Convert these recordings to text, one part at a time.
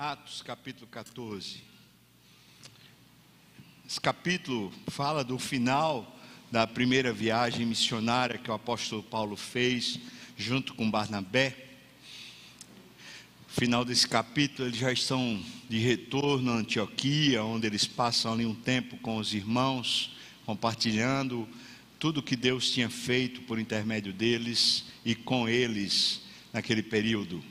Atos capítulo 14. Esse capítulo fala do final da primeira viagem missionária que o apóstolo Paulo fez junto com Barnabé. Final desse capítulo, eles já estão de retorno a Antioquia, onde eles passam ali um tempo com os irmãos, compartilhando tudo que Deus tinha feito por intermédio deles e com eles naquele período.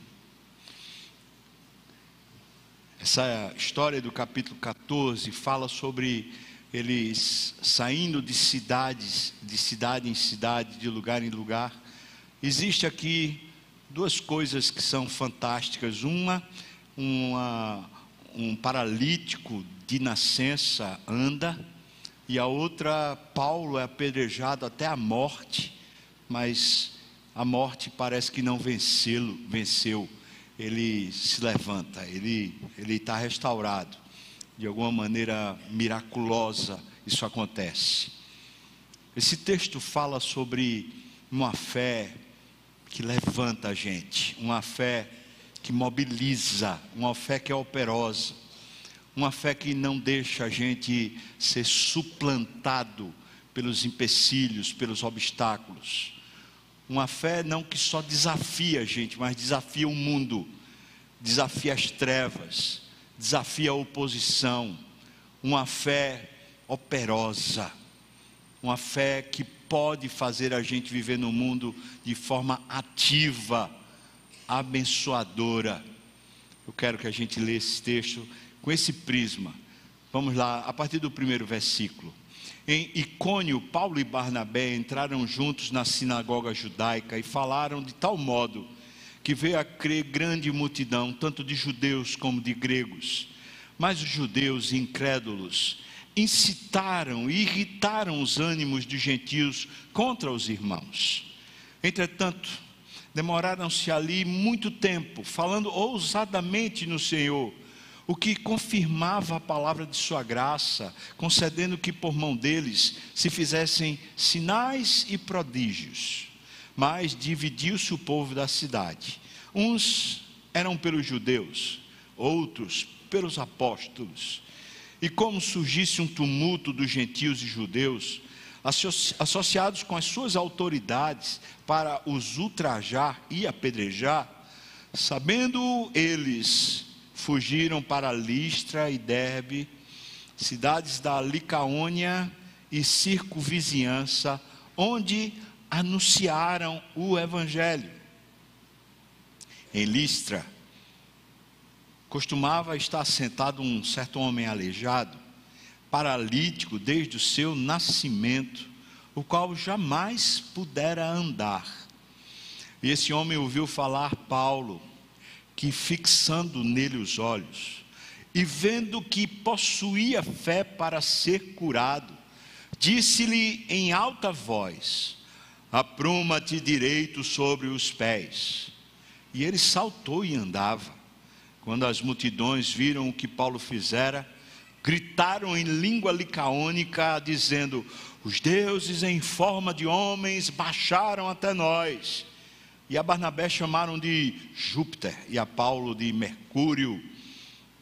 Essa história do capítulo 14 fala sobre eles saindo de cidades, de cidade em cidade, de lugar em lugar. Existe aqui duas coisas que são fantásticas. Uma, uma um paralítico de nascença anda, e a outra, Paulo é apedrejado até a morte, mas a morte parece que não vencê-lo, venceu. Ele se levanta, ele está restaurado. De alguma maneira miraculosa isso acontece. Esse texto fala sobre uma fé que levanta a gente, uma fé que mobiliza, uma fé que é operosa, uma fé que não deixa a gente ser suplantado pelos empecilhos, pelos obstáculos. Uma fé não que só desafia a gente, mas desafia o mundo, desafia as trevas, desafia a oposição. Uma fé operosa, uma fé que pode fazer a gente viver no mundo de forma ativa, abençoadora. Eu quero que a gente lê esse texto com esse prisma. Vamos lá, a partir do primeiro versículo. Em Icônio, Paulo e Barnabé entraram juntos na sinagoga judaica e falaram de tal modo que veio a crer grande multidão, tanto de judeus como de gregos. Mas os judeus incrédulos incitaram e irritaram os ânimos de gentios contra os irmãos. Entretanto, demoraram-se ali muito tempo, falando ousadamente no Senhor o que confirmava a palavra de sua graça, concedendo que por mão deles se fizessem sinais e prodígios. Mas dividiu-se o povo da cidade. Uns eram pelos judeus, outros pelos apóstolos. E como surgisse um tumulto dos gentios e judeus, associados com as suas autoridades para os ultrajar e apedrejar, sabendo eles fugiram para Listra e Derbe, cidades da Licaônia e circunvizinhança, onde anunciaram o Evangelho. Em Listra, costumava estar sentado um certo homem aleijado, paralítico desde o seu nascimento, o qual jamais pudera andar. E esse homem ouviu falar Paulo, que fixando nele os olhos, e vendo que possuía fé para ser curado, disse-lhe em alta voz: Apruma-te direito sobre os pés. E ele saltou e andava. Quando as multidões viram o que Paulo fizera, gritaram em língua licaônica, dizendo: Os deuses em forma de homens baixaram até nós. E a Barnabé chamaram de Júpiter e a Paulo de Mercúrio,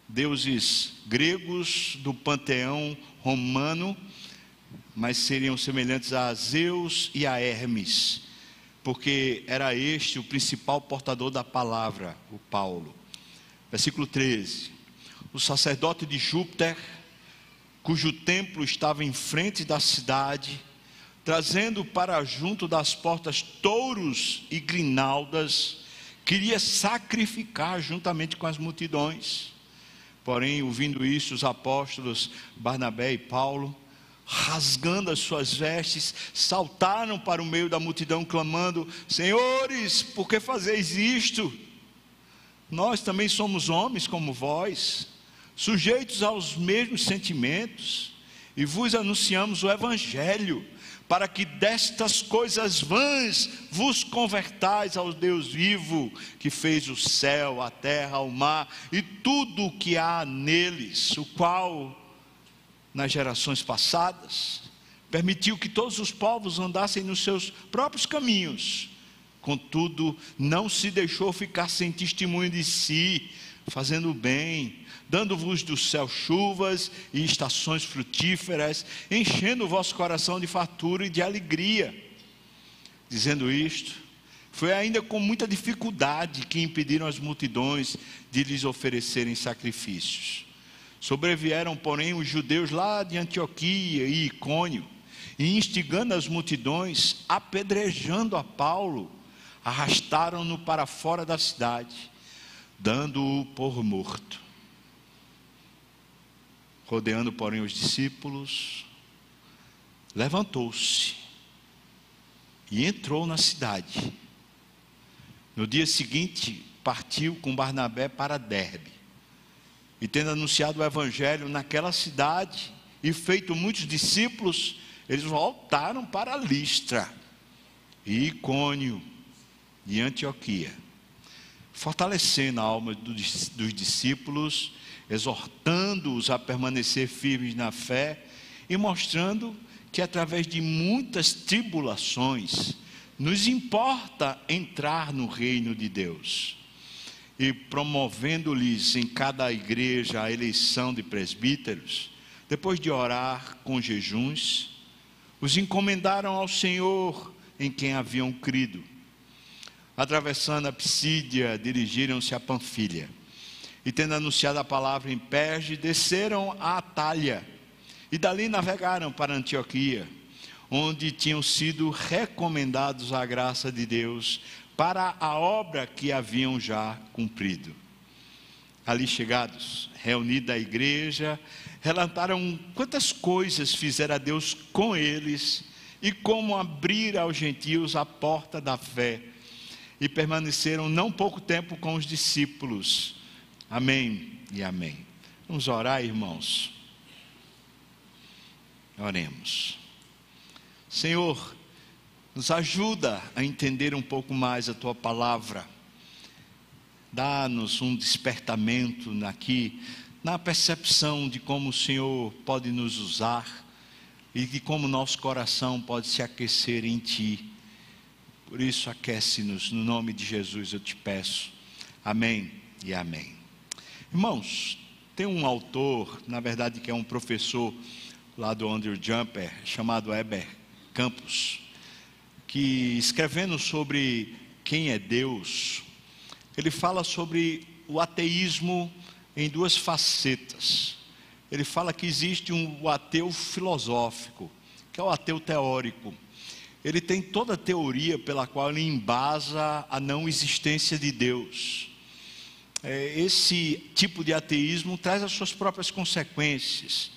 deuses gregos do panteão romano, mas seriam semelhantes a Zeus e a Hermes, porque era este o principal portador da palavra, o Paulo. Versículo 13: O sacerdote de Júpiter, cujo templo estava em frente da cidade, trazendo para junto das portas touros e grinaldas, queria sacrificar juntamente com as multidões. Porém, ouvindo isso, os apóstolos Barnabé e Paulo, rasgando as suas vestes, saltaram para o meio da multidão, clamando: Senhores, por que fazeis isto? Nós também somos homens como vós, sujeitos aos mesmos sentimentos, e vos anunciamos o Evangelho para que destas coisas vãs vos convertais ao Deus vivo, que fez o céu, a terra, o mar e tudo o que há neles, o qual, nas gerações passadas, permitiu que todos os povos andassem nos seus próprios caminhos, Contudo, não se deixou ficar sem testemunho de si, fazendo bem, dando-vos do céu chuvas e estações frutíferas, enchendo o vosso coração de fartura e de alegria. Dizendo isto, foi ainda com muita dificuldade que impediram as multidões de lhes oferecerem sacrifícios. Sobrevieram, porém, os judeus lá de Antioquia e Icônio, e instigando as multidões, apedrejando a Paulo, arrastaram-no para fora da cidade, dando-o por morto. Rodeando, porém, os discípulos, levantou-se e entrou na cidade. No dia seguinte, partiu com Barnabé para Derbe. E tendo anunciado o evangelho naquela cidade e feito muitos discípulos, eles voltaram para Listra e Icônio de Antioquia, fortalecendo a alma dos, dos discípulos, exortando-os a permanecer firmes na fé e mostrando que através de muitas tribulações nos importa entrar no reino de Deus. E promovendo-lhes em cada igreja a eleição de presbíteros, depois de orar com jejuns, os encomendaram ao Senhor em quem haviam crido atravessando a Psídia, dirigiram-se a Panfilha. E tendo anunciado a palavra em Perge, desceram a Atalha e dali navegaram para Antioquia, onde tinham sido recomendados à graça de Deus para a obra que haviam já cumprido. Ali chegados, reunida a igreja, relataram quantas coisas fizera Deus com eles e como abrir aos gentios a porta da fé e permaneceram não pouco tempo com os discípulos. Amém e amém. Vamos orar, irmãos. Oremos. Senhor, nos ajuda a entender um pouco mais a tua palavra. Dá-nos um despertamento aqui, na percepção de como o Senhor pode nos usar e de como nosso coração pode se aquecer em Ti por isso, aquece-nos, no nome de Jesus eu te peço. Amém e amém. Irmãos, tem um autor, na verdade que é um professor lá do Andrew Jumper, chamado Eber Campos, que escrevendo sobre quem é Deus, ele fala sobre o ateísmo em duas facetas. Ele fala que existe um ateu filosófico, que é o ateu teórico ele tem toda a teoria pela qual ele embasa a não existência de Deus. É, esse tipo de ateísmo traz as suas próprias consequências.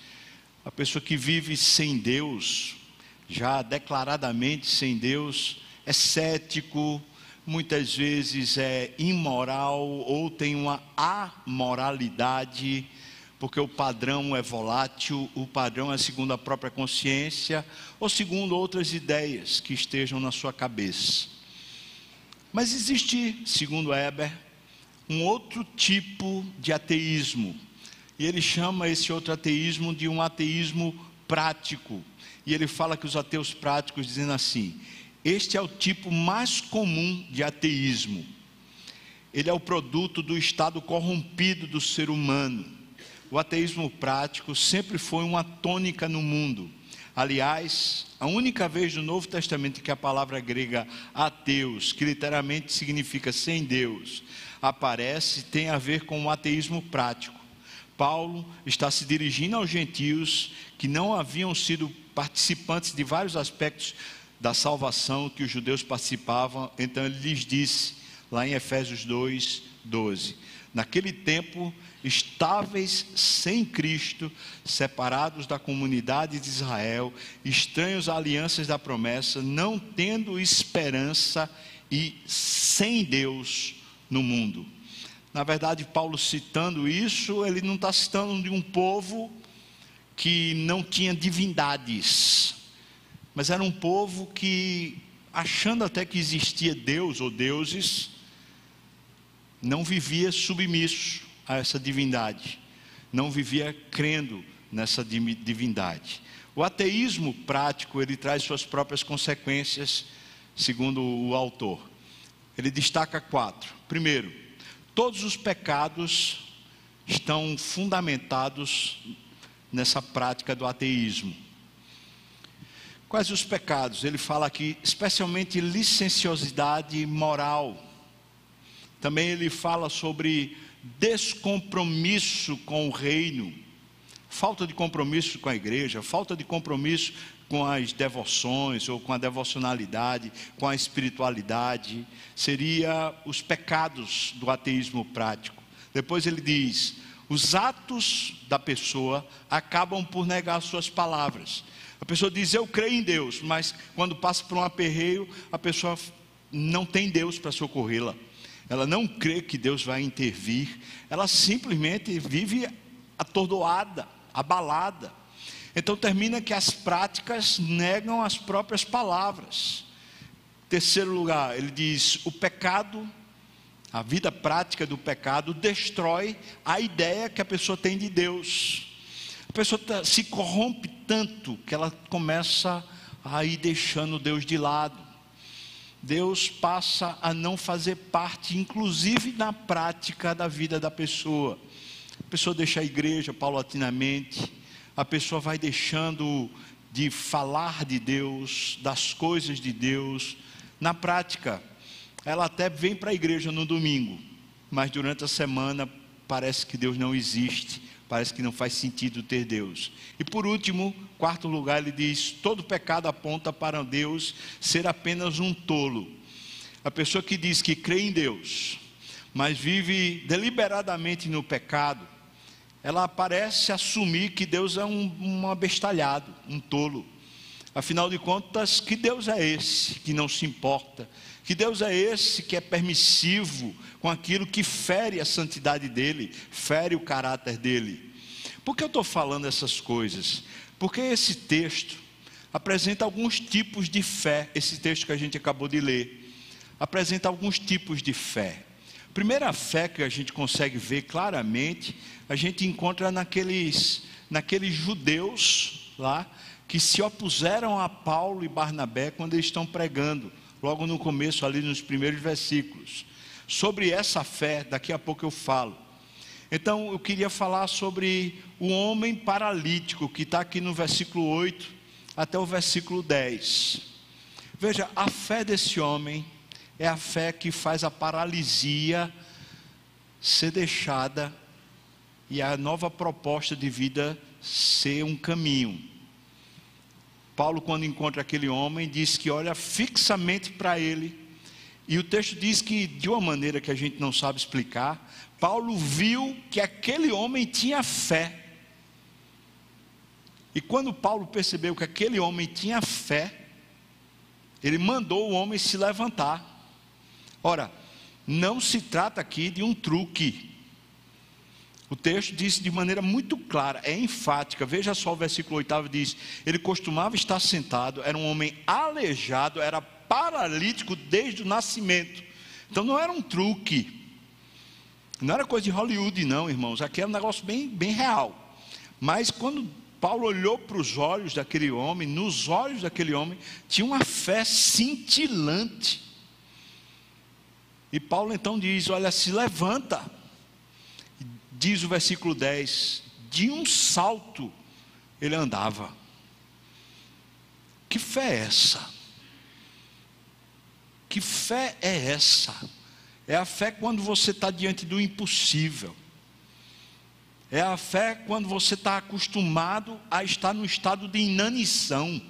A pessoa que vive sem Deus, já declaradamente sem Deus, é cético, muitas vezes é imoral ou tem uma amoralidade porque o padrão é volátil, o padrão é segundo a própria consciência ou segundo outras ideias que estejam na sua cabeça. Mas existe, segundo Eber, um outro tipo de ateísmo, e ele chama esse outro ateísmo de um ateísmo prático. E ele fala que os ateus práticos dizem assim: este é o tipo mais comum de ateísmo. Ele é o produto do estado corrompido do ser humano o ateísmo prático sempre foi uma tônica no mundo. Aliás, a única vez no Novo Testamento que a palavra grega ateus, que literalmente significa sem Deus, aparece, tem a ver com o ateísmo prático. Paulo está se dirigindo aos gentios que não haviam sido participantes de vários aspectos da salvação que os judeus participavam, então ele lhes disse, lá em Efésios 2, 12: Naquele tempo estáveis sem Cristo, separados da comunidade de Israel, estranhos a alianças da promessa, não tendo esperança e sem Deus no mundo. Na verdade, Paulo citando isso, ele não está citando de um povo que não tinha divindades, mas era um povo que, achando até que existia Deus ou deuses, não vivia submisso a essa divindade, não vivia crendo nessa divindade. O ateísmo prático, ele traz suas próprias consequências, segundo o autor. Ele destaca quatro. Primeiro, todos os pecados estão fundamentados nessa prática do ateísmo. Quais os pecados? Ele fala aqui, especialmente licenciosidade moral. Também ele fala sobre descompromisso com o reino, falta de compromisso com a igreja, falta de compromisso com as devoções ou com a devocionalidade, com a espiritualidade, seria os pecados do ateísmo prático. Depois ele diz: os atos da pessoa acabam por negar suas palavras. A pessoa diz: Eu creio em Deus, mas quando passa por um aperreio, a pessoa não tem Deus para socorrê-la. Ela não crê que Deus vai intervir. Ela simplesmente vive atordoada, abalada. Então termina que as práticas negam as próprias palavras. Terceiro lugar, ele diz: o pecado, a vida prática do pecado, destrói a ideia que a pessoa tem de Deus. A pessoa tá, se corrompe tanto que ela começa a ir deixando Deus de lado. Deus passa a não fazer parte, inclusive na prática da vida da pessoa. A pessoa deixa a igreja paulatinamente, a pessoa vai deixando de falar de Deus, das coisas de Deus. Na prática, ela até vem para a igreja no domingo, mas durante a semana parece que Deus não existe, parece que não faz sentido ter Deus. E por último, quarto lugar, ele diz: todo pecado aponta para Deus ser apenas um tolo. A pessoa que diz que crê em Deus, mas vive deliberadamente no pecado, ela parece assumir que Deus é um, um abestalhado, um tolo. Afinal de contas, que Deus é esse que não se importa? Que Deus é esse que é permissivo com aquilo que fere a santidade dele, fere o caráter dele? Por que eu estou falando essas coisas? Porque esse texto apresenta alguns tipos de fé, esse texto que a gente acabou de ler, apresenta alguns tipos de fé. Primeira fé que a gente consegue ver claramente, a gente encontra naqueles, naqueles judeus lá que se opuseram a Paulo e Barnabé quando eles estão pregando, logo no começo, ali nos primeiros versículos. Sobre essa fé, daqui a pouco eu falo. Então eu queria falar sobre o homem paralítico, que está aqui no versículo 8 até o versículo 10. Veja, a fé desse homem é a fé que faz a paralisia ser deixada e a nova proposta de vida ser um caminho. Paulo, quando encontra aquele homem, diz que olha fixamente para ele, e o texto diz que, de uma maneira que a gente não sabe explicar, Paulo viu que aquele homem tinha fé. E quando Paulo percebeu que aquele homem tinha fé, ele mandou o homem se levantar. Ora, não se trata aqui de um truque. O texto diz de maneira muito clara, é enfática. Veja só o versículo 8 diz: Ele costumava estar sentado, era um homem aleijado, era paralítico desde o nascimento. Então não era um truque. Não era coisa de Hollywood, não, irmãos. Aqui era um negócio bem, bem real. Mas quando Paulo olhou para os olhos daquele homem, nos olhos daquele homem, tinha uma fé cintilante. E Paulo então diz: Olha, se levanta. Diz o versículo 10: De um salto ele andava. Que fé é essa? Que fé é essa? É a fé quando você está diante do impossível. É a fé quando você está acostumado a estar no estado de inanição,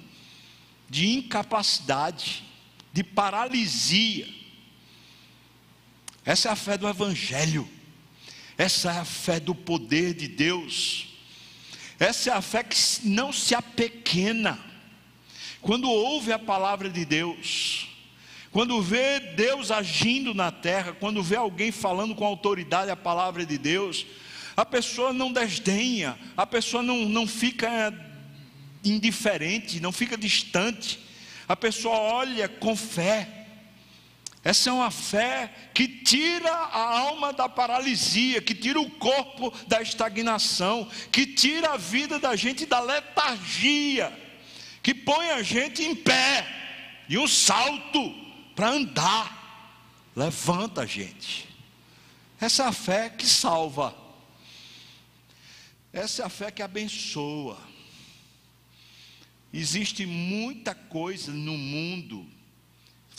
de incapacidade, de paralisia. Essa é a fé do Evangelho. Essa é a fé do poder de Deus. Essa é a fé que não se apequena. Quando ouve a palavra de Deus, quando vê Deus agindo na terra, quando vê alguém falando com autoridade a palavra de Deus, a pessoa não desdenha, a pessoa não, não fica indiferente, não fica distante, a pessoa olha com fé. Essa é uma fé que tira a alma da paralisia, que tira o corpo da estagnação, que tira a vida da gente da letargia, que põe a gente em pé e um salto para andar. levanta a gente. Essa é a fé que salva. Essa é a fé que abençoa. Existe muita coisa no mundo,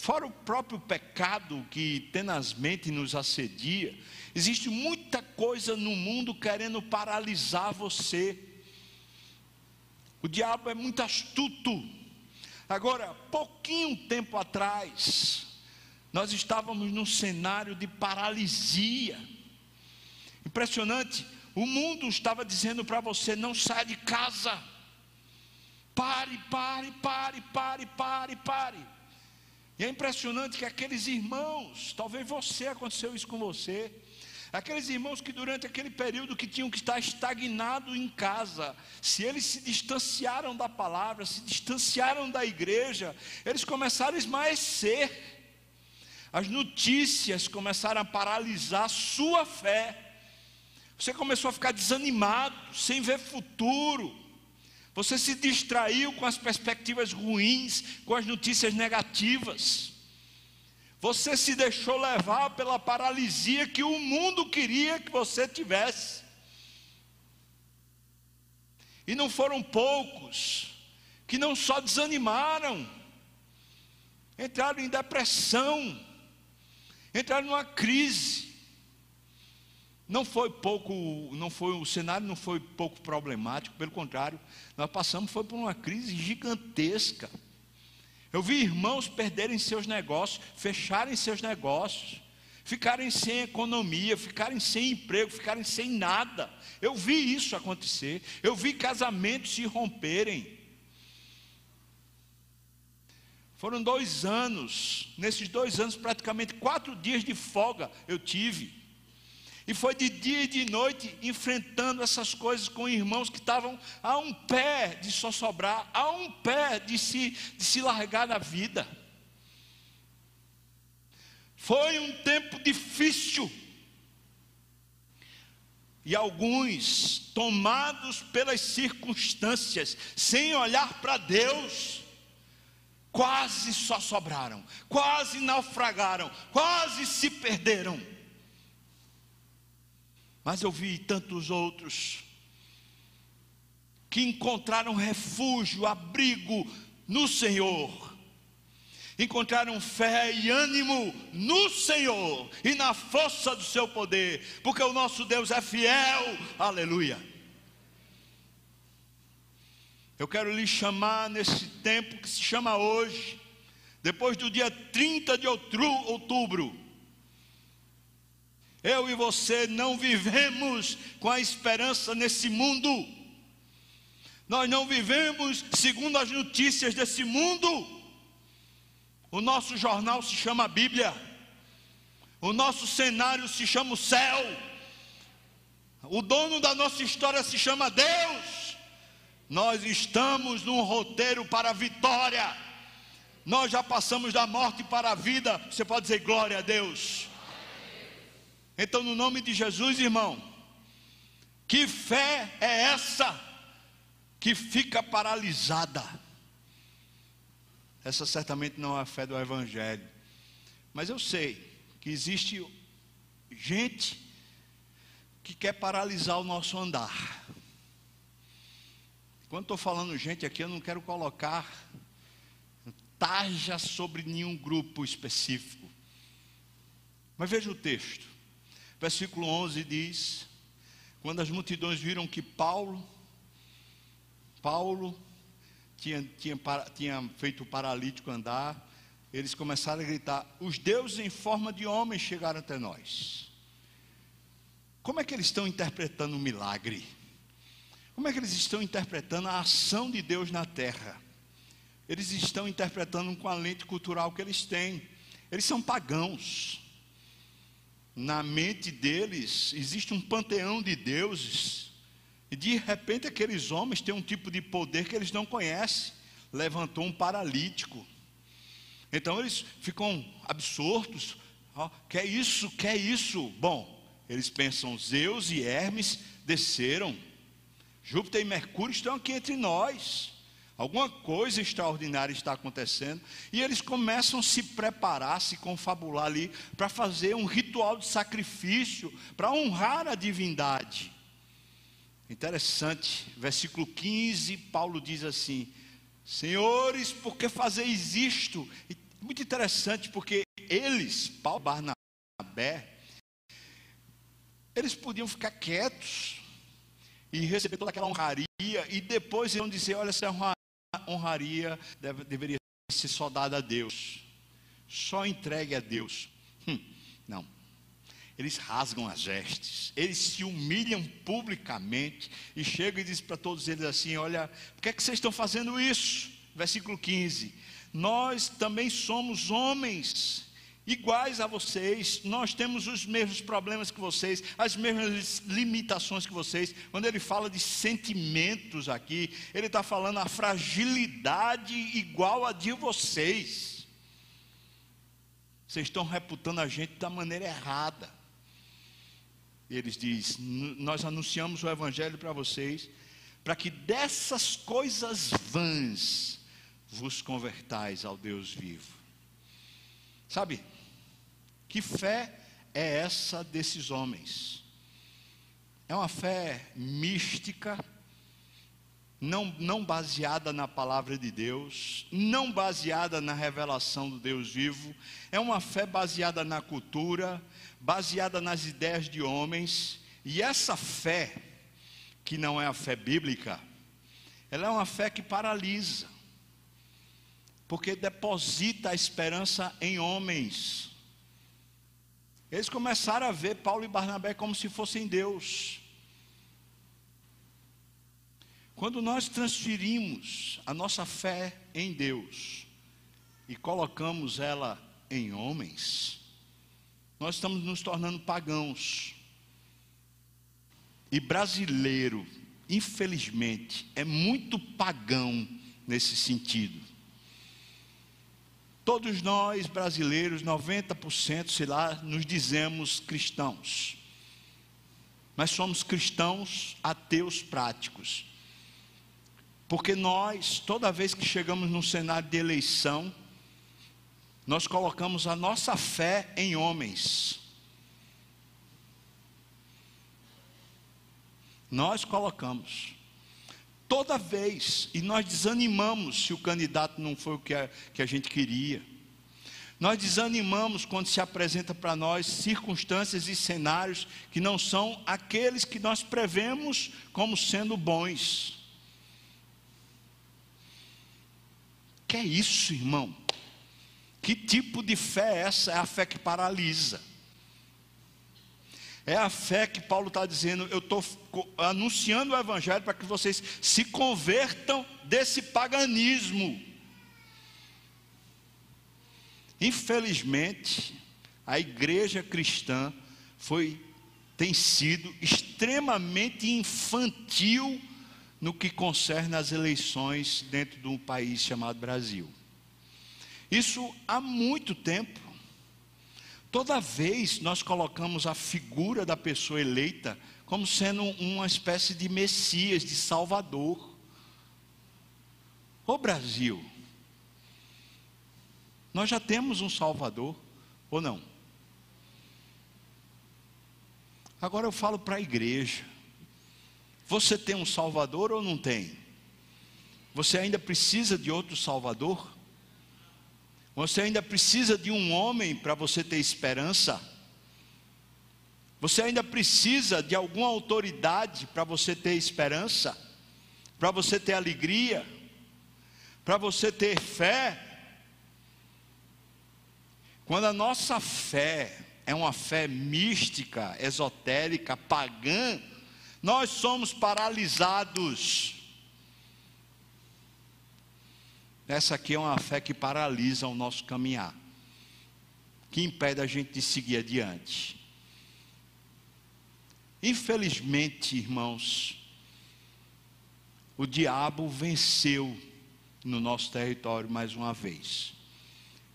fora o próprio pecado que tenazmente nos assedia, existe muita coisa no mundo querendo paralisar você. O diabo é muito astuto. Agora, pouquinho tempo atrás, nós estávamos num cenário de paralisia. Impressionante, o mundo estava dizendo para você: não saia de casa. Pare, pare, pare, pare, pare, pare. E é impressionante que aqueles irmãos, talvez você aconteceu isso com você, aqueles irmãos que durante aquele período que tinham que estar estagnados em casa, se eles se distanciaram da palavra, se distanciaram da igreja, eles começaram a esmaecer. As notícias começaram a paralisar sua fé. Você começou a ficar desanimado, sem ver futuro. Você se distraiu com as perspectivas ruins, com as notícias negativas. Você se deixou levar pela paralisia que o mundo queria que você tivesse. E não foram poucos que não só desanimaram, entraram em depressão, entraram numa crise. Não foi pouco, não foi o cenário não foi pouco problemático, pelo contrário, nós passamos foi por uma crise gigantesca. Eu vi irmãos perderem seus negócios, fecharem seus negócios, ficarem sem economia, ficarem sem emprego, ficarem sem nada. Eu vi isso acontecer. Eu vi casamentos se romperem. Foram dois anos, nesses dois anos, praticamente quatro dias de folga eu tive. E foi de dia e de noite enfrentando essas coisas com irmãos que estavam a um pé de só sobrar, a um pé de se, de se largar da vida. Foi um tempo difícil. E alguns, tomados pelas circunstâncias, sem olhar para Deus, quase só sobraram, quase naufragaram, quase se perderam. Mas eu vi tantos outros que encontraram refúgio, abrigo no Senhor. Encontraram fé e ânimo no Senhor e na força do seu poder, porque o nosso Deus é fiel. Aleluia. Eu quero lhe chamar nesse tempo que se chama hoje, depois do dia 30 de outubro, eu e você não vivemos com a esperança nesse mundo. Nós não vivemos segundo as notícias desse mundo. O nosso jornal se chama Bíblia. O nosso cenário se chama o céu. O dono da nossa história se chama Deus. Nós estamos num roteiro para a vitória. Nós já passamos da morte para a vida. Você pode dizer glória a Deus. Então, no nome de Jesus, irmão, que fé é essa que fica paralisada? Essa certamente não é a fé do Evangelho, mas eu sei que existe gente que quer paralisar o nosso andar. Quando estou falando gente aqui, eu não quero colocar tarja sobre nenhum grupo específico. Mas veja o texto. Versículo 11 diz: Quando as multidões viram que Paulo, Paulo tinha, tinha, tinha feito o paralítico andar, eles começaram a gritar: Os deuses em forma de homens chegaram até nós. Como é que eles estão interpretando o milagre? Como é que eles estão interpretando a ação de Deus na terra? Eles estão interpretando com a lente cultural que eles têm. Eles são pagãos na mente deles existe um panteão de deuses, e de repente aqueles homens têm um tipo de poder que eles não conhecem. Levantou um paralítico. Então eles ficam absortos. Oh, quer isso, quer isso. Bom, eles pensam: Zeus e Hermes desceram. Júpiter e Mercúrio estão aqui entre nós. Alguma coisa extraordinária está acontecendo e eles começam a se preparar, se confabular ali para fazer um ritual de sacrifício para honrar a divindade. Interessante, versículo 15, Paulo diz assim: Senhores, por que fazeis isto? Muito interessante, porque eles, Paulo Barnabé, eles podiam ficar quietos e receber toda aquela honraria, e depois iam dizer: Olha, essa honraria deve, deveria ser só dada a Deus, só entregue a Deus. Hum, não. Eles rasgam as vestes, eles se humilham publicamente e chegam e dizem para todos eles assim: Olha, por que, é que vocês estão fazendo isso? Versículo 15: Nós também somos homens iguais a vocês, nós temos os mesmos problemas que vocês, as mesmas limitações que vocês. Quando ele fala de sentimentos aqui, ele está falando a fragilidade igual a de vocês. Vocês estão reputando a gente da maneira errada. Eles dizem: Nós anunciamos o Evangelho para vocês, para que dessas coisas vãs vos convertais ao Deus vivo. Sabe, que fé é essa desses homens? É uma fé mística, não, não baseada na palavra de Deus, não baseada na revelação do Deus vivo, é uma fé baseada na cultura, baseada nas ideias de homens, e essa fé, que não é a fé bíblica, ela é uma fé que paralisa porque deposita a esperança em homens. Eles começaram a ver Paulo e Barnabé como se fossem Deus. Quando nós transferimos a nossa fé em Deus e colocamos ela em homens, nós estamos nos tornando pagãos. E brasileiro, infelizmente, é muito pagão nesse sentido. Todos nós brasileiros, 90%, sei lá, nos dizemos cristãos. Mas somos cristãos ateus práticos. Porque nós, toda vez que chegamos num cenário de eleição, nós colocamos a nossa fé em homens. Nós colocamos. Toda vez, e nós desanimamos se o candidato não foi o que a, que a gente queria. Nós desanimamos quando se apresenta para nós circunstâncias e cenários que não são aqueles que nós prevemos como sendo bons. Que é isso, irmão? Que tipo de fé é essa? É a fé que paralisa. É a fé que Paulo está dizendo, eu estou anunciando o Evangelho para que vocês se convertam desse paganismo. Infelizmente, a igreja cristã foi, tem sido extremamente infantil no que concerne às eleições dentro de um país chamado Brasil. Isso há muito tempo. Toda vez nós colocamos a figura da pessoa eleita como sendo uma espécie de Messias, de Salvador. O Brasil, nós já temos um Salvador, ou não? Agora eu falo para a igreja: você tem um Salvador ou não tem? Você ainda precisa de outro Salvador? Você ainda precisa de um homem para você ter esperança? Você ainda precisa de alguma autoridade para você ter esperança? Para você ter alegria? Para você ter fé? Quando a nossa fé é uma fé mística, esotérica, pagã, nós somos paralisados. Essa aqui é uma fé que paralisa o nosso caminhar, que impede a gente de seguir adiante. Infelizmente, irmãos, o diabo venceu no nosso território mais uma vez.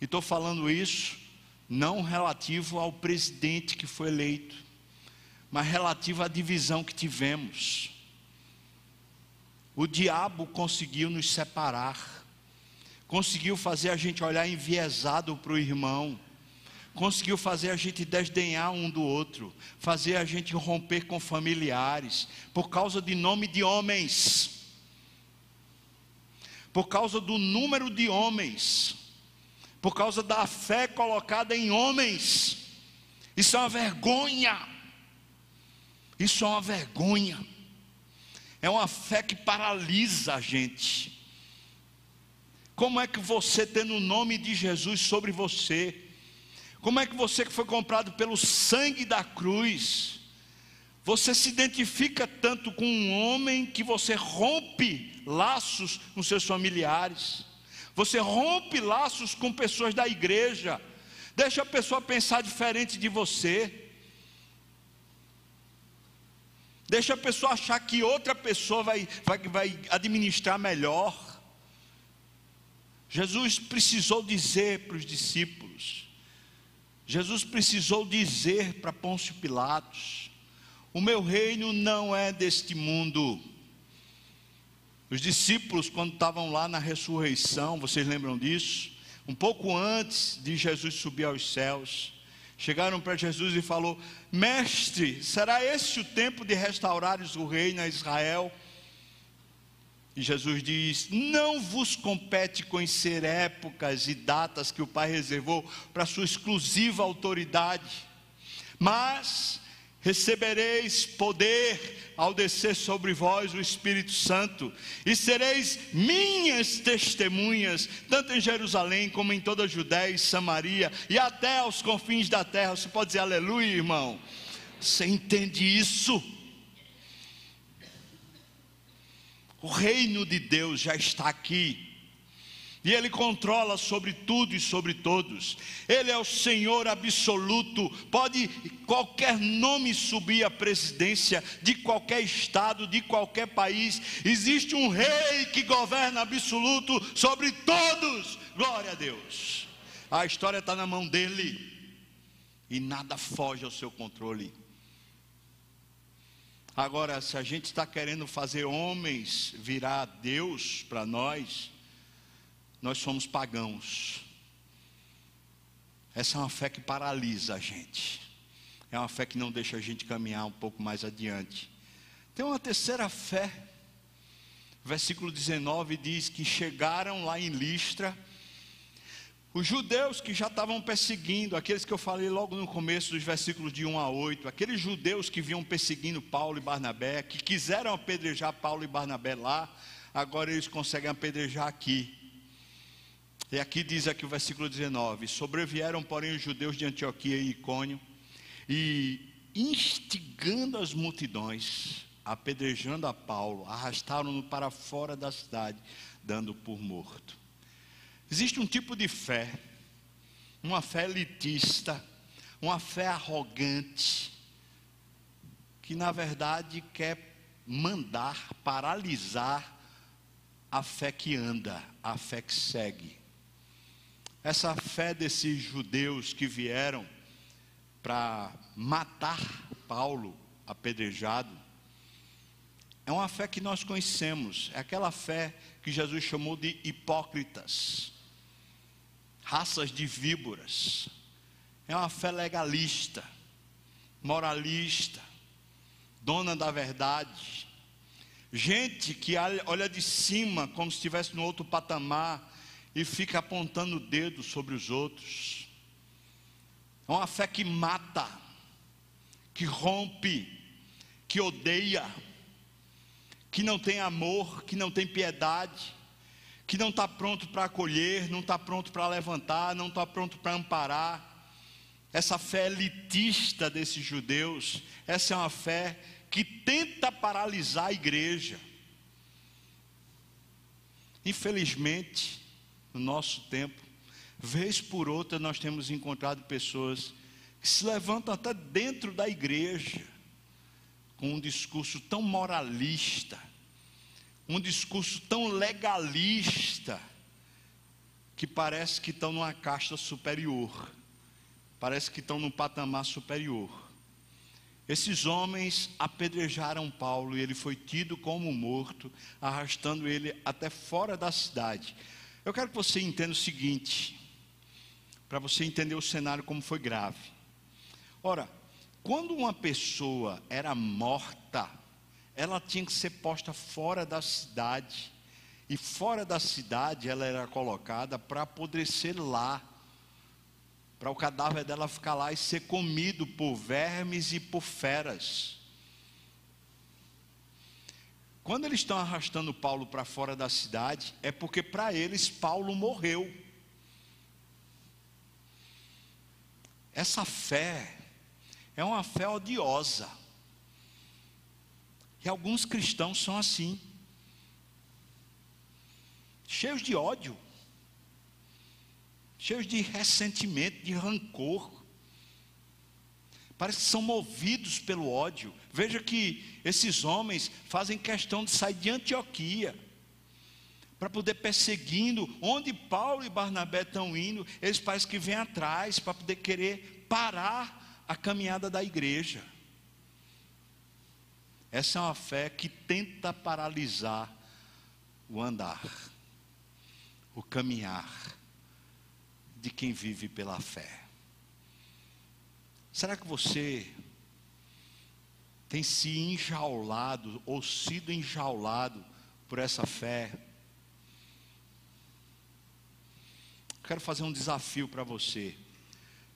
E estou falando isso não relativo ao presidente que foi eleito, mas relativo à divisão que tivemos. o diabo conseguiu nos separar, conseguiu fazer a gente olhar enviesado para o irmão, conseguiu fazer a gente desdenhar um do outro, fazer a gente romper com familiares, por causa de nome de homens, por causa do número de homens, por causa da fé colocada em homens. Isso é uma vergonha. Isso é uma vergonha. É uma fé que paralisa a gente. Como é que você, tendo o nome de Jesus sobre você, como é que você que foi comprado pelo sangue da cruz, você se identifica tanto com um homem que você rompe laços com seus familiares, você rompe laços com pessoas da igreja, deixa a pessoa pensar diferente de você. Deixa a pessoa achar que outra pessoa vai, vai, vai administrar melhor. Jesus precisou dizer para os discípulos, Jesus precisou dizer para Pôncio Pilatos: O meu reino não é deste mundo. Os discípulos, quando estavam lá na ressurreição, vocês lembram disso? Um pouco antes de Jesus subir aos céus, chegaram para Jesus e falou: Mestre, será esse o tempo de restaurares o reino a Israel? E Jesus diz: Não vos compete conhecer épocas e datas que o Pai reservou para sua exclusiva autoridade, mas recebereis poder ao descer sobre vós o Espírito Santo, e sereis minhas testemunhas, tanto em Jerusalém como em toda a Judéia e Samaria, e até aos confins da terra. Você pode dizer aleluia, irmão? Você entende isso? O reino de Deus já está aqui e Ele controla sobre tudo e sobre todos. Ele é o Senhor absoluto. Pode qualquer nome subir à presidência de qualquer estado, de qualquer país. Existe um rei que governa absoluto sobre todos. Glória a Deus. A história está na mão dele e nada foge ao seu controle. Agora, se a gente está querendo fazer homens virar Deus para nós, nós somos pagãos. Essa é uma fé que paralisa a gente. É uma fé que não deixa a gente caminhar um pouco mais adiante. Tem uma terceira fé. Versículo 19 diz que chegaram lá em Listra os judeus que já estavam perseguindo, aqueles que eu falei logo no começo dos versículos de 1 a 8, aqueles judeus que vinham perseguindo Paulo e Barnabé, que quiseram apedrejar Paulo e Barnabé lá, agora eles conseguem apedrejar aqui. E aqui diz aqui o versículo 19: Sobrevieram, porém, os judeus de Antioquia e Icônio, e instigando as multidões, apedrejando a Paulo, arrastaram-no para fora da cidade, dando por morto. Existe um tipo de fé, uma fé elitista, uma fé arrogante, que na verdade quer mandar, paralisar a fé que anda, a fé que segue. Essa fé desses judeus que vieram para matar Paulo apedrejado, é uma fé que nós conhecemos, é aquela fé que Jesus chamou de hipócritas, raças de víboras, é uma fé legalista, moralista, dona da verdade, gente que olha de cima como se estivesse no outro patamar e fica apontando o dedo sobre os outros. É uma fé que mata, que rompe, que odeia, que não tem amor, que não tem piedade, que não está pronto para acolher, não está pronto para levantar, não está pronto para amparar. Essa fé elitista desses judeus, essa é uma fé que tenta paralisar a igreja. Infelizmente, no nosso tempo, vez por outra nós temos encontrado pessoas que se levantam até dentro da igreja com um discurso tão moralista, um discurso tão legalista, que parece que estão numa casta superior, parece que estão num patamar superior. Esses homens apedrejaram Paulo e ele foi tido como morto, arrastando ele até fora da cidade. Eu quero que você entenda o seguinte, para você entender o cenário como foi grave. Ora, quando uma pessoa era morta, ela tinha que ser posta fora da cidade. E fora da cidade ela era colocada para apodrecer lá para o cadáver dela ficar lá e ser comido por vermes e por feras. Quando eles estão arrastando Paulo para fora da cidade, é porque para eles Paulo morreu. Essa fé é uma fé odiosa. E alguns cristãos são assim, cheios de ódio cheios de ressentimento, de rancor. Parece que são movidos pelo ódio. Veja que esses homens fazem questão de sair de Antioquia para poder perseguindo onde Paulo e Barnabé estão indo, eles parecem que vêm atrás para poder querer parar a caminhada da igreja. Essa é uma fé que tenta paralisar o andar, o caminhar de quem vive pela fé. Será que você tem se enjaulado ou sido enjaulado por essa fé? Quero fazer um desafio para você.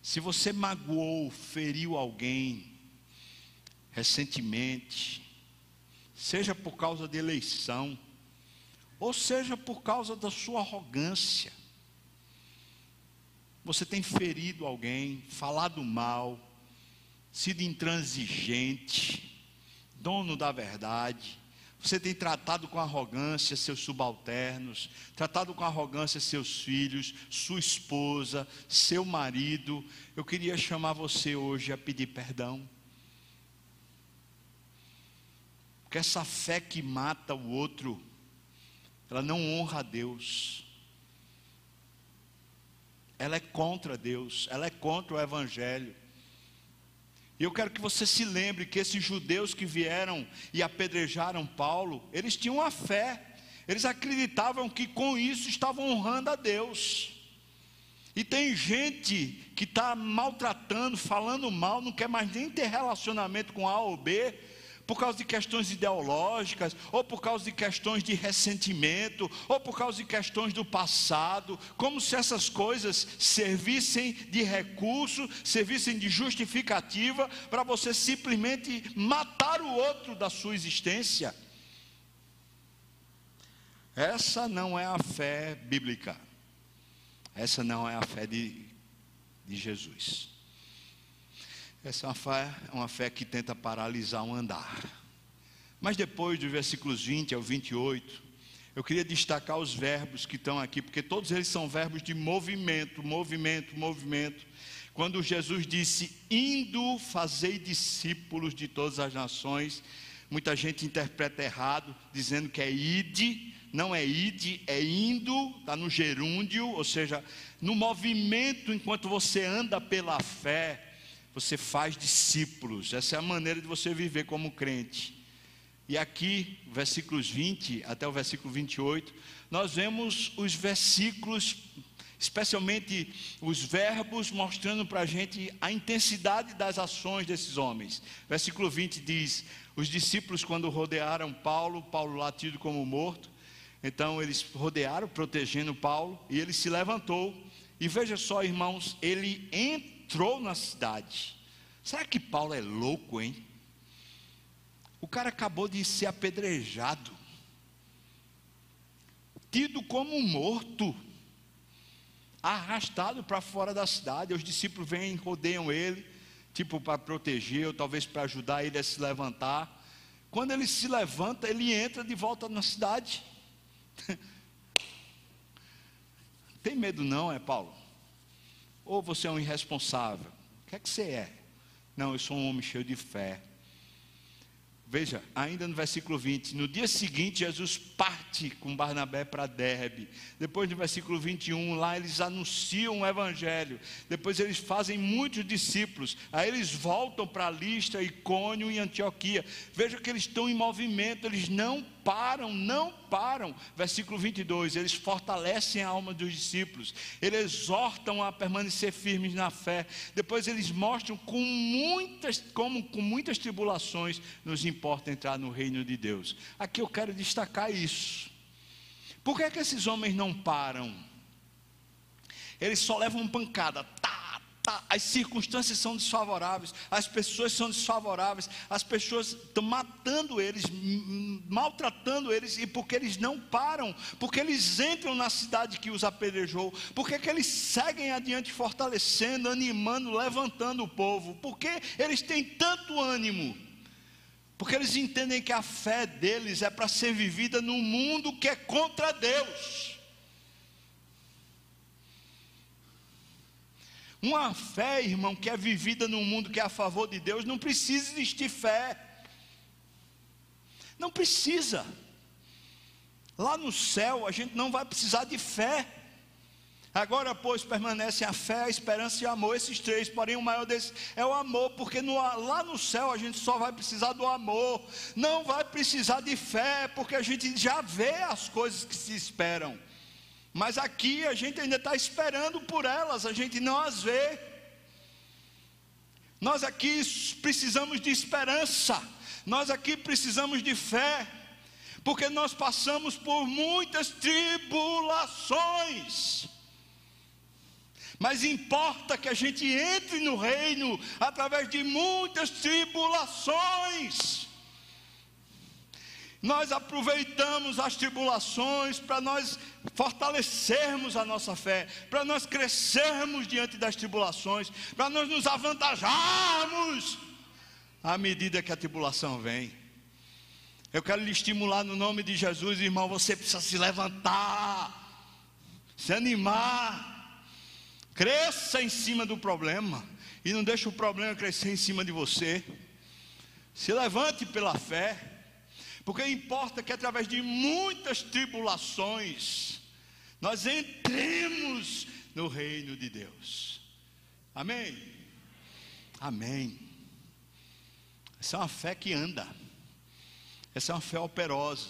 Se você magoou, feriu alguém recentemente, seja por causa de eleição, ou seja por causa da sua arrogância, você tem ferido alguém, falado mal, sido intransigente, dono da verdade. Você tem tratado com arrogância seus subalternos, tratado com arrogância seus filhos, sua esposa, seu marido. Eu queria chamar você hoje a pedir perdão. Porque essa fé que mata o outro, ela não honra a Deus ela é contra Deus, ela é contra o Evangelho. E eu quero que você se lembre que esses judeus que vieram e apedrejaram Paulo, eles tinham uma fé, eles acreditavam que com isso estavam honrando a Deus. E tem gente que está maltratando, falando mal, não quer mais nem ter relacionamento com A ou B, por causa de questões ideológicas, ou por causa de questões de ressentimento, ou por causa de questões do passado, como se essas coisas servissem de recurso, servissem de justificativa para você simplesmente matar o outro da sua existência. Essa não é a fé bíblica. Essa não é a fé de, de Jesus. Essa é uma fé, é uma fé que tenta paralisar um andar. Mas depois dos versículos 20 ao 28, eu queria destacar os verbos que estão aqui, porque todos eles são verbos de movimento, movimento, movimento. Quando Jesus disse: Indo fazei discípulos de todas as nações, muita gente interpreta errado, dizendo que é ide, não é ide, é indo, está no gerúndio, ou seja, no movimento enquanto você anda pela fé você faz discípulos. Essa é a maneira de você viver como crente. E aqui, versículos 20 até o versículo 28, nós vemos os versículos, especialmente os verbos, mostrando para a gente a intensidade das ações desses homens. Versículo 20 diz: Os discípulos, quando rodearam Paulo, Paulo latido como morto, então eles rodearam, protegendo Paulo, e ele se levantou. E veja só, irmãos, ele entrou entrou na cidade. Será que Paulo é louco, hein? O cara acabou de ser apedrejado, tido como morto, arrastado para fora da cidade. Os discípulos vêm, rodeiam ele, tipo para proteger, ou talvez para ajudar ele a se levantar. Quando ele se levanta, ele entra de volta na cidade. Tem medo não, é Paulo? Ou você é um irresponsável? O que é que você é? Não, eu sou um homem cheio de fé. Veja, ainda no versículo 20, no dia seguinte Jesus parte com Barnabé para Derbe. Depois no versículo 21, lá eles anunciam o evangelho. Depois eles fazem muitos discípulos. Aí eles voltam para Listra, Icônio e Antioquia. Veja que eles estão em movimento, eles não param, não param. Versículo 22, eles fortalecem a alma dos discípulos. Eles exortam a permanecer firmes na fé. Depois eles mostram com muitas como com muitas tribulações nos importa entrar no reino de Deus. Aqui eu quero destacar isso. Por que, é que esses homens não param? Eles só levam pancada, tá, tá. As circunstâncias são desfavoráveis, as pessoas são desfavoráveis, as pessoas estão matando eles, maltratando eles, e porque eles não param, porque eles entram na cidade que os apedrejou, porque que eles seguem adiante fortalecendo, animando, levantando o povo, porque eles têm tanto ânimo. Porque eles entendem que a fé deles é para ser vivida num mundo que é contra Deus. Uma fé, irmão, que é vivida num mundo que é a favor de Deus, não precisa existir fé. Não precisa. Lá no céu a gente não vai precisar de fé. Agora, pois, permanecem a fé, a esperança e o amor, esses três, porém o maior desses é o amor, porque no, lá no céu a gente só vai precisar do amor, não vai precisar de fé, porque a gente já vê as coisas que se esperam, mas aqui a gente ainda está esperando por elas, a gente não as vê. Nós aqui precisamos de esperança, nós aqui precisamos de fé, porque nós passamos por muitas tribulações. Mas importa que a gente entre no reino através de muitas tribulações. Nós aproveitamos as tribulações para nós fortalecermos a nossa fé, para nós crescermos diante das tribulações, para nós nos avantajarmos à medida que a tribulação vem. Eu quero lhe estimular no nome de Jesus, irmão. Você precisa se levantar, se animar Cresça em cima do problema e não deixe o problema crescer em cima de você. Se levante pela fé, porque importa que através de muitas tribulações nós entremos no reino de Deus. Amém. Amém. Essa é uma fé que anda. Essa é uma fé operosa.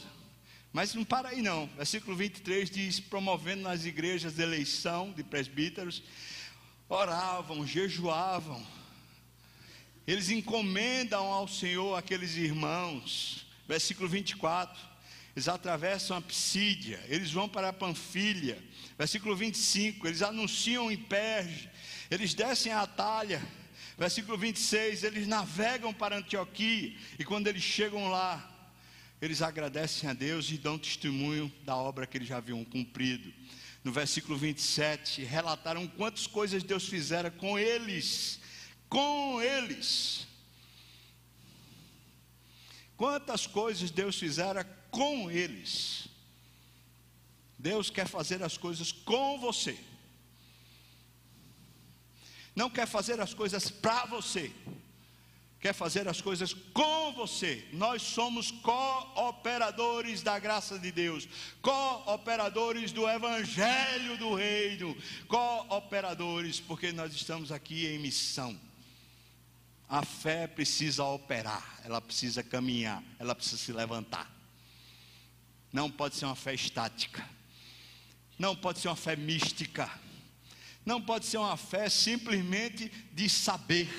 Mas não para aí não. Versículo 23 diz: promovendo nas igrejas eleição de presbíteros, oravam, jejuavam. Eles encomendam ao Senhor aqueles irmãos. Versículo 24. Eles atravessam a Psídia, eles vão para a Panfilha. Versículo 25, eles anunciam em Perge, eles descem a Atalha. Versículo 26, eles navegam para Antioquia, e quando eles chegam lá, eles agradecem a Deus e dão testemunho da obra que eles já haviam cumprido. No versículo 27, relataram quantas coisas Deus fizera com eles, com eles. Quantas coisas Deus fizera com eles. Deus quer fazer as coisas com você. Não quer fazer as coisas para você quer fazer as coisas com você. Nós somos cooperadores da graça de Deus, cooperadores do evangelho do reino, cooperadores, porque nós estamos aqui em missão. A fé precisa operar, ela precisa caminhar, ela precisa se levantar. Não pode ser uma fé estática. Não pode ser uma fé mística. Não pode ser uma fé simplesmente de saber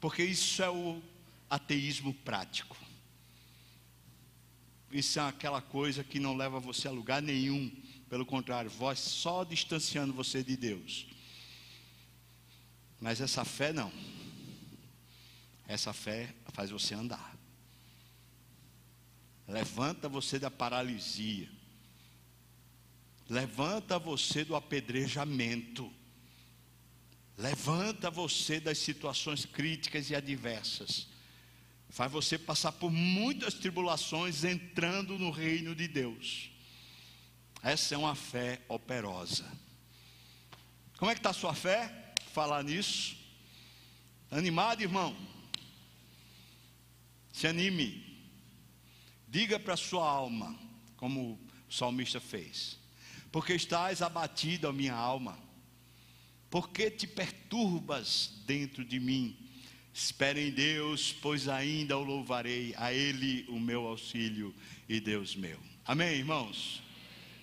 porque isso é o ateísmo prático. Isso é aquela coisa que não leva você a lugar nenhum. Pelo contrário, vai só distanciando você de Deus. Mas essa fé não. Essa fé faz você andar. Levanta você da paralisia. Levanta você do apedrejamento. Levanta você das situações críticas e adversas. Faz você passar por muitas tribulações entrando no reino de Deus. Essa é uma fé operosa. Como é que está a sua fé? Falar nisso. Animado, irmão? Se anime. Diga para a sua alma, como o salmista fez: Porque estás abatido, a minha alma, porque te perturbas dentro de mim. Espere em Deus, pois ainda o louvarei, a Ele o meu auxílio e Deus meu. Amém, irmãos?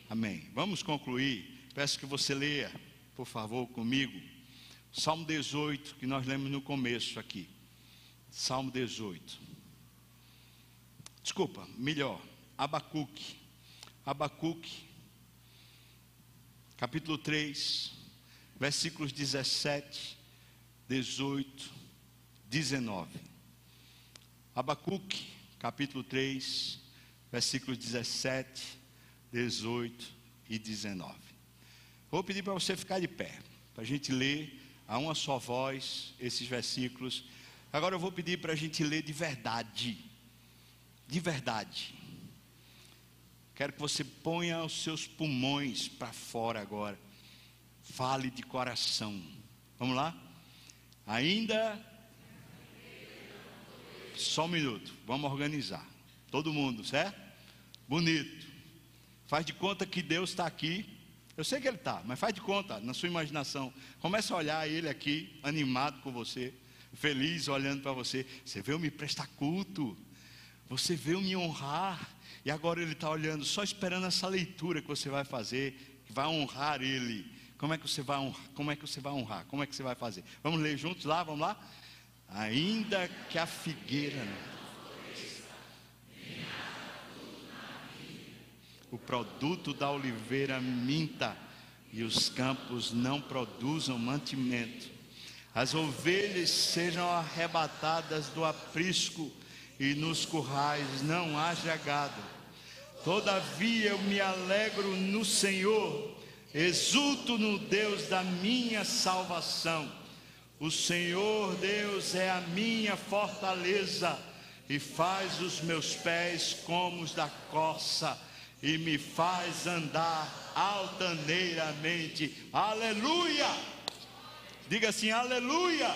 Amém. Vamos concluir. Peço que você leia, por favor, comigo. Salmo 18, que nós lemos no começo aqui. Salmo 18. Desculpa, melhor. Abacuque. Abacuque. Capítulo 3, versículos 17, 18, 19. Abacuque, capítulo 3, versículos 17, 18 e 19. Vou pedir para você ficar de pé, para a gente ler a uma só voz esses versículos. Agora eu vou pedir para a gente ler de verdade. De verdade. Quero que você ponha os seus pulmões para fora agora. Fale de coração. Vamos lá? Ainda. Só um minuto. Vamos organizar. Todo mundo, certo? Bonito. Faz de conta que Deus está aqui. Eu sei que Ele está, mas faz de conta, na sua imaginação. Começa a olhar Ele aqui, animado com você, feliz olhando para você. Você veio me prestar culto. Você veio me honrar. E agora Ele está olhando, só esperando essa leitura que você vai fazer, que vai honrar Ele. Como é que você vai honrar? Como é que você vai honrar? Como é que você vai fazer? Vamos ler juntos lá, vamos lá? Ainda que a figueira o produto da oliveira minta e os campos não produzam mantimento. As ovelhas sejam arrebatadas do aprisco e nos currais não haja gado. Todavia eu me alegro no Senhor, exulto no Deus da minha salvação. O Senhor Deus é a minha fortaleza e faz os meus pés como os da corça e me faz andar altaneiramente. Aleluia! Diga assim: Aleluia!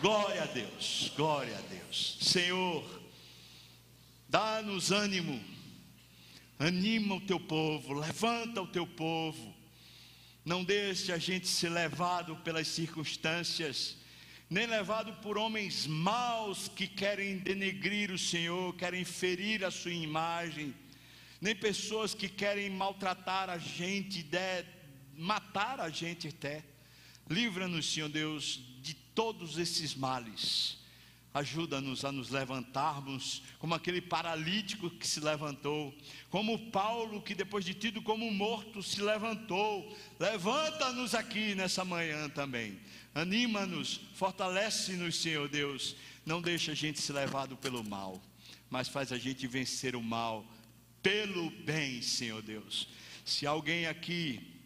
Glória a Deus, glória a Deus. Senhor, dá-nos ânimo, anima o teu povo, levanta o teu povo. Não deixe a gente ser levado pelas circunstâncias, nem levado por homens maus que querem denegrir o Senhor, querem ferir a sua imagem nem pessoas que querem maltratar a gente, de, matar a gente até. Livra-nos, Senhor Deus, de todos esses males. Ajuda-nos a nos levantarmos como aquele paralítico que se levantou, como Paulo que depois de tido como morto se levantou. Levanta-nos aqui nessa manhã também. Anima-nos, fortalece-nos, Senhor Deus. Não deixa a gente ser levado pelo mal, mas faz a gente vencer o mal pelo bem, Senhor Deus. Se alguém aqui,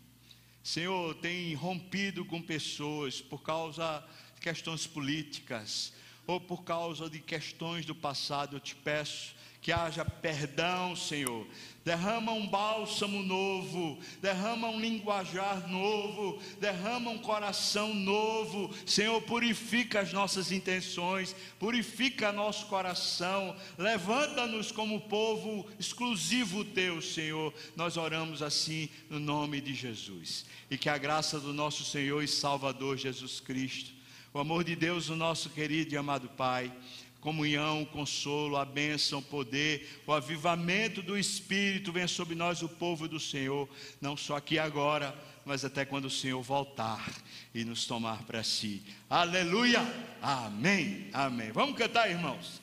Senhor, tem rompido com pessoas por causa de questões políticas ou por causa de questões do passado, eu te peço que haja perdão, Senhor. Derrama um bálsamo novo, derrama um linguajar novo, derrama um coração novo. Senhor, purifica as nossas intenções, purifica nosso coração. Levanta-nos como povo exclusivo teu, Senhor. Nós oramos assim no nome de Jesus. E que a graça do nosso Senhor e Salvador Jesus Cristo, o amor de Deus, o nosso querido e amado Pai, comunhão, o consolo, a bênção, o poder, o avivamento do Espírito venha sobre nós, o povo do Senhor, não só aqui agora, mas até quando o Senhor voltar e nos tomar para si. Aleluia! Amém! Amém. Vamos cantar, irmãos.